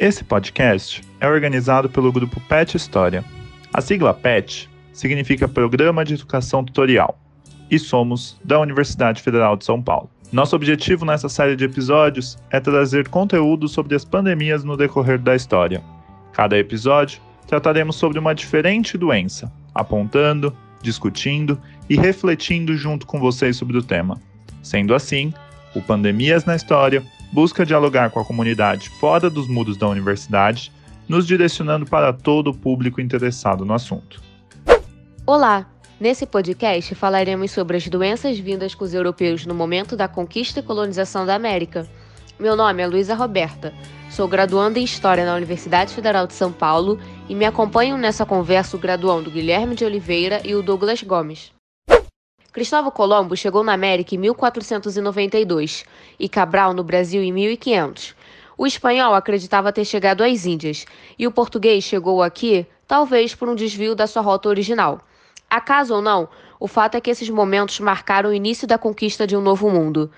Esse podcast é organizado pelo grupo PET História. A sigla PET significa Programa de Educação Tutorial e somos da Universidade Federal de São Paulo. Nosso objetivo nessa série de episódios é trazer conteúdo sobre as pandemias no decorrer da história. Cada episódio trataremos sobre uma diferente doença, apontando, discutindo e refletindo junto com vocês sobre o tema. Sendo assim, o Pandemias na História busca dialogar com a comunidade fora dos muros da universidade, nos direcionando para todo o público interessado no assunto. Olá! Nesse podcast falaremos sobre as doenças vindas com os europeus no momento da conquista e colonização da América. Meu nome é Luísa Roberta, sou graduanda em História na Universidade Federal de São Paulo e me acompanham nessa conversa o graduando Guilherme de Oliveira e o Douglas Gomes. Cristóvão Colombo chegou na América em 1492 e Cabral no Brasil em 1500. O espanhol acreditava ter chegado às Índias e o português chegou aqui, talvez por um desvio da sua rota original. Acaso ou não, o fato é que esses momentos marcaram o início da conquista de um novo mundo.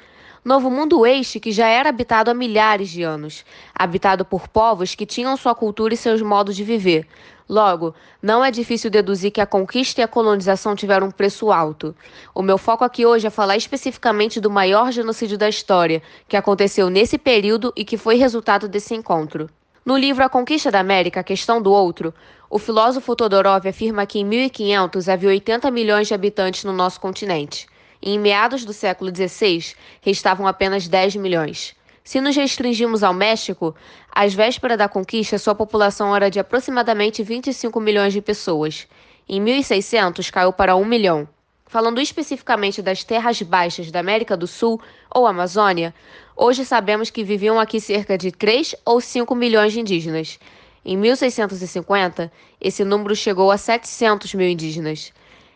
Novo Mundo este que já era habitado há milhares de anos, habitado por povos que tinham sua cultura e seus modos de viver. Logo, não é difícil deduzir que a conquista e a colonização tiveram um preço alto. O meu foco aqui hoje é falar especificamente do maior genocídio da história, que aconteceu nesse período e que foi resultado desse encontro. No livro A Conquista da América, a Questão do Outro, o filósofo Todorov afirma que em 1500 havia 80 milhões de habitantes no nosso continente e em meados do século XVI restavam apenas 10 milhões. Se nos restringimos ao México, às vésperas da conquista, sua população era de aproximadamente 25 milhões de pessoas. Em 1600, caiu para 1 milhão. Falando especificamente das terras baixas da América do Sul ou Amazônia, hoje sabemos que viviam aqui cerca de 3 ou 5 milhões de indígenas. Em 1650, esse número chegou a 700 mil indígenas.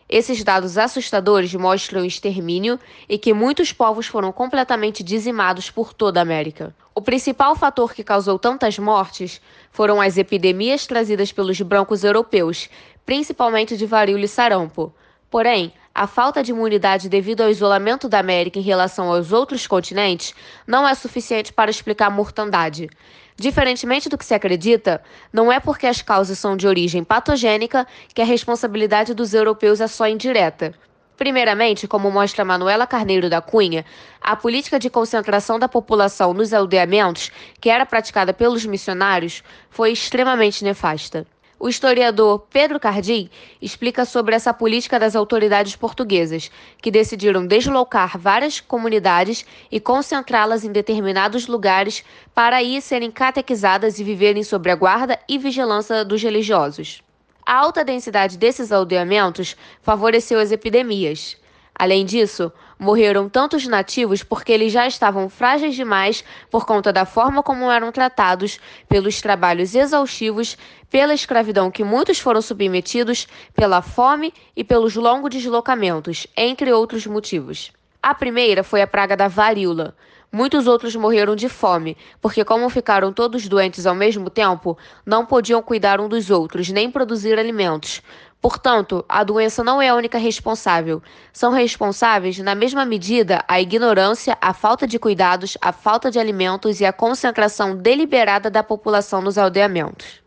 Esses dados assustadores mostram o extermínio e que muitos povos foram completamente dizimados por toda a América. O principal fator que causou tantas mortes foram as epidemias trazidas pelos brancos europeus, principalmente de varíola e sarampo. Porém, a falta de imunidade devido ao isolamento da América em relação aos outros continentes não é suficiente para explicar a mortandade. Diferentemente do que se acredita, não é porque as causas são de origem patogênica que a responsabilidade dos europeus é só indireta. Primeiramente, como mostra Manuela Carneiro da Cunha, a política de concentração da população nos aldeamentos, que era praticada pelos missionários, foi extremamente nefasta. O historiador Pedro Cardim explica sobre essa política das autoridades portuguesas, que decidiram deslocar várias comunidades e concentrá-las em determinados lugares para aí serem catequizadas e viverem sob a guarda e vigilância dos religiosos. A alta densidade desses aldeamentos favoreceu as epidemias. Além disso, morreram tantos nativos porque eles já estavam frágeis demais por conta da forma como eram tratados, pelos trabalhos exaustivos, pela escravidão que muitos foram submetidos, pela fome e pelos longos deslocamentos, entre outros motivos. A primeira foi a praga da varíola. Muitos outros morreram de fome, porque, como ficaram todos doentes ao mesmo tempo, não podiam cuidar um dos outros, nem produzir alimentos. Portanto, a doença não é a única responsável. São responsáveis, na mesma medida, a ignorância, a falta de cuidados, a falta de alimentos e a concentração deliberada da população nos aldeamentos.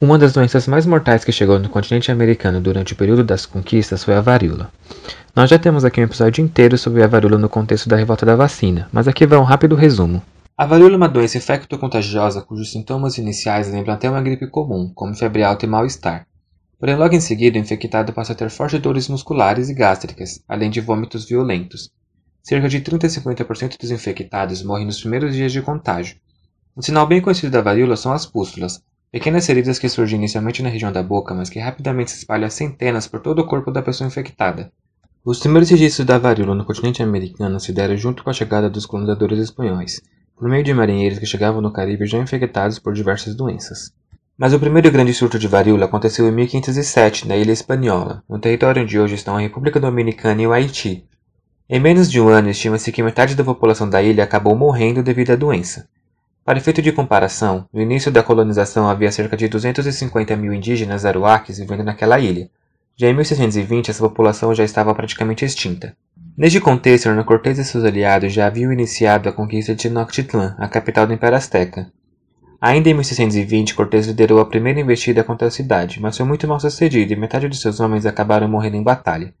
Uma das doenças mais mortais que chegou no continente americano durante o período das conquistas foi a varíola. Nós já temos aqui um episódio inteiro sobre a varíola no contexto da revolta da vacina, mas aqui vai um rápido resumo. A varíola é uma doença infecto-contagiosa cujos sintomas iniciais lembram até uma gripe comum, como febre alta e mal-estar. Porém, logo em seguida, o infectado passa a ter fortes dores musculares e gástricas, além de vômitos violentos. Cerca de 30 a 50% dos infectados morrem nos primeiros dias de contágio. Um sinal bem conhecido da varíola são as pústulas, pequenas feridas que surgem inicialmente na região da boca, mas que rapidamente se espalham a centenas por todo o corpo da pessoa infectada. Os primeiros registros da varíola no continente americano se deram junto com a chegada dos colonizadores espanhóis, por meio de marinheiros que chegavam no Caribe já infectados por diversas doenças. Mas o primeiro grande surto de varíola aconteceu em 1507, na Ilha Espanhola, no território onde hoje estão a República Dominicana e o Haiti. Em menos de um ano, estima-se que metade da população da ilha acabou morrendo devido à doença. Para efeito de comparação, no início da colonização havia cerca de 250 mil indígenas aruaques vivendo naquela ilha. Já em 1620, essa população já estava praticamente extinta. Neste contexto, Hernán Cortés e seus aliados já haviam iniciado a conquista de Tenochtitlan, a capital do Império Azteca. Ainda em 1620, Cortés liderou a primeira investida contra a cidade, mas foi muito mal sucedido e metade de seus homens acabaram morrendo em batalha.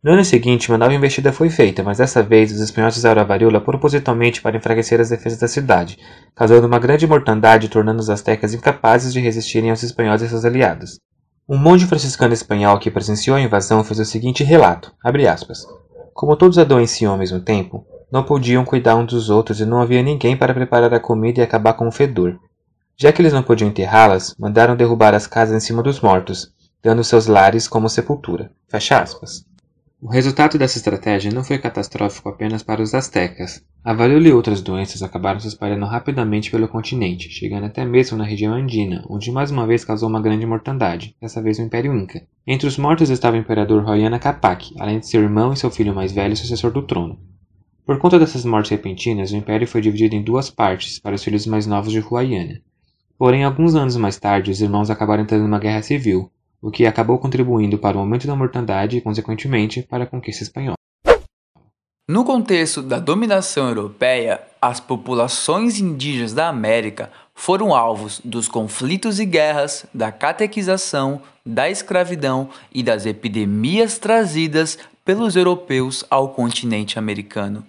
No ano seguinte, uma nova investida foi feita, mas dessa vez os espanhóis usaram a varíola propositalmente para enfraquecer as defesas da cidade, causando uma grande mortandade e tornando os astecas incapazes de resistirem aos espanhóis e seus aliados. Um monge franciscano espanhol que presenciou a invasão fez o seguinte relato, aspas, Como todos adoeciam ao mesmo tempo, não podiam cuidar uns dos outros e não havia ninguém para preparar a comida e acabar com o fedor. Já que eles não podiam enterrá-las, mandaram derrubar as casas em cima dos mortos, dando seus lares como sepultura. Fecha aspas. O resultado dessa estratégia não foi catastrófico apenas para os astecas. A varíola e outras doenças acabaram se espalhando rapidamente pelo continente, chegando até mesmo na região andina, onde mais uma vez causou uma grande mortandade, dessa vez o Império Inca. Entre os mortos estava o imperador Royana Capac, além de seu irmão e seu filho mais velho sucessor do trono. Por conta dessas mortes repentinas, o império foi dividido em duas partes para os filhos mais novos de Huayana. Porém, alguns anos mais tarde, os irmãos acabaram entrando numa guerra civil, o que acabou contribuindo para o aumento da mortandade e, consequentemente, para a conquista espanhola. No contexto da dominação europeia, as populações indígenas da América foram alvos dos conflitos e guerras, da catequização, da escravidão e das epidemias trazidas pelos europeus ao continente americano.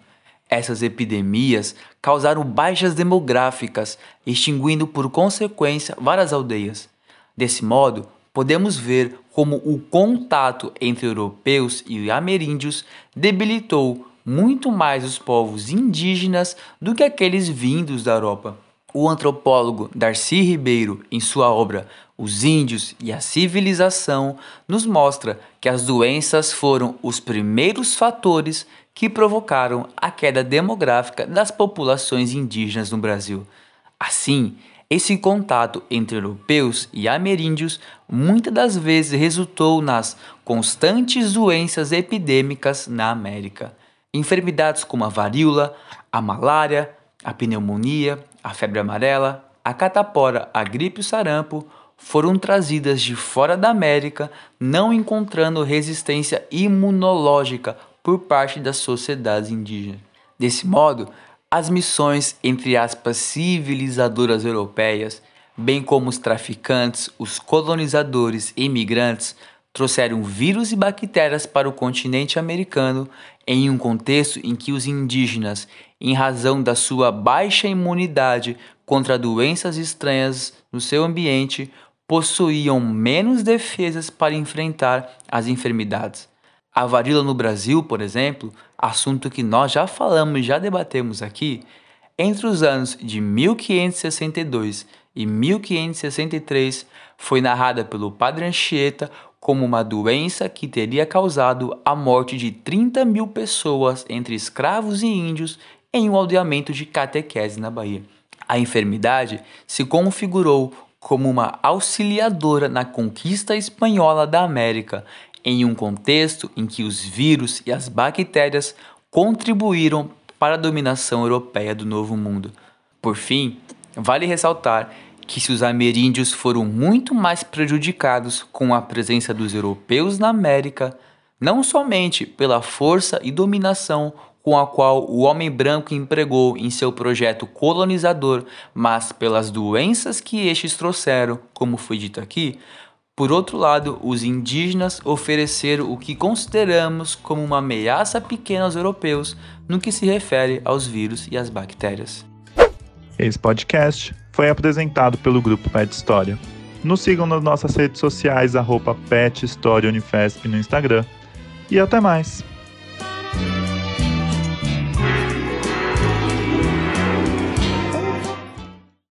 Essas epidemias causaram baixas demográficas, extinguindo por consequência várias aldeias. Desse modo, podemos ver como o contato entre europeus e ameríndios debilitou muito mais os povos indígenas do que aqueles vindos da Europa. O antropólogo Darcy Ribeiro, em sua obra Os Índios e a Civilização, nos mostra que as doenças foram os primeiros fatores que provocaram a queda demográfica das populações indígenas no Brasil. Assim, esse contato entre europeus e ameríndios muitas das vezes resultou nas constantes doenças epidêmicas na América. Enfermidades como a varíola, a malária, a pneumonia, a febre amarela, a catapora, a gripe e o sarampo foram trazidas de fora da América, não encontrando resistência imunológica por parte das sociedades indígenas. Desse modo, as missões, entre aspas, civilizadoras europeias, bem como os traficantes, os colonizadores e imigrantes, trouxeram vírus e bactérias para o continente americano em um contexto em que os indígenas, em razão da sua baixa imunidade contra doenças estranhas no seu ambiente, possuíam menos defesas para enfrentar as enfermidades. A varíola no Brasil, por exemplo, assunto que nós já falamos e já debatemos aqui, entre os anos de 1562 e 1563 foi narrada pelo Padre Anchieta como uma doença que teria causado a morte de 30 mil pessoas entre escravos e índios em um aldeamento de catequese na Bahia. A enfermidade se configurou como uma auxiliadora na conquista espanhola da América em um contexto em que os vírus e as bactérias contribuíram para a dominação europeia do Novo Mundo. Por fim, vale ressaltar que se os ameríndios foram muito mais prejudicados com a presença dos europeus na América, não somente pela força e dominação com a qual o homem branco empregou em seu projeto colonizador, mas pelas doenças que estes trouxeram, como foi dito aqui, por outro lado, os indígenas ofereceram o que consideramos como uma ameaça pequena aos europeus no que se refere aos vírus e às bactérias. Esse podcast foi apresentado pelo grupo Pet História. Nos sigam nas nossas redes sociais, arroba Pet História Unifesp no Instagram. E até mais!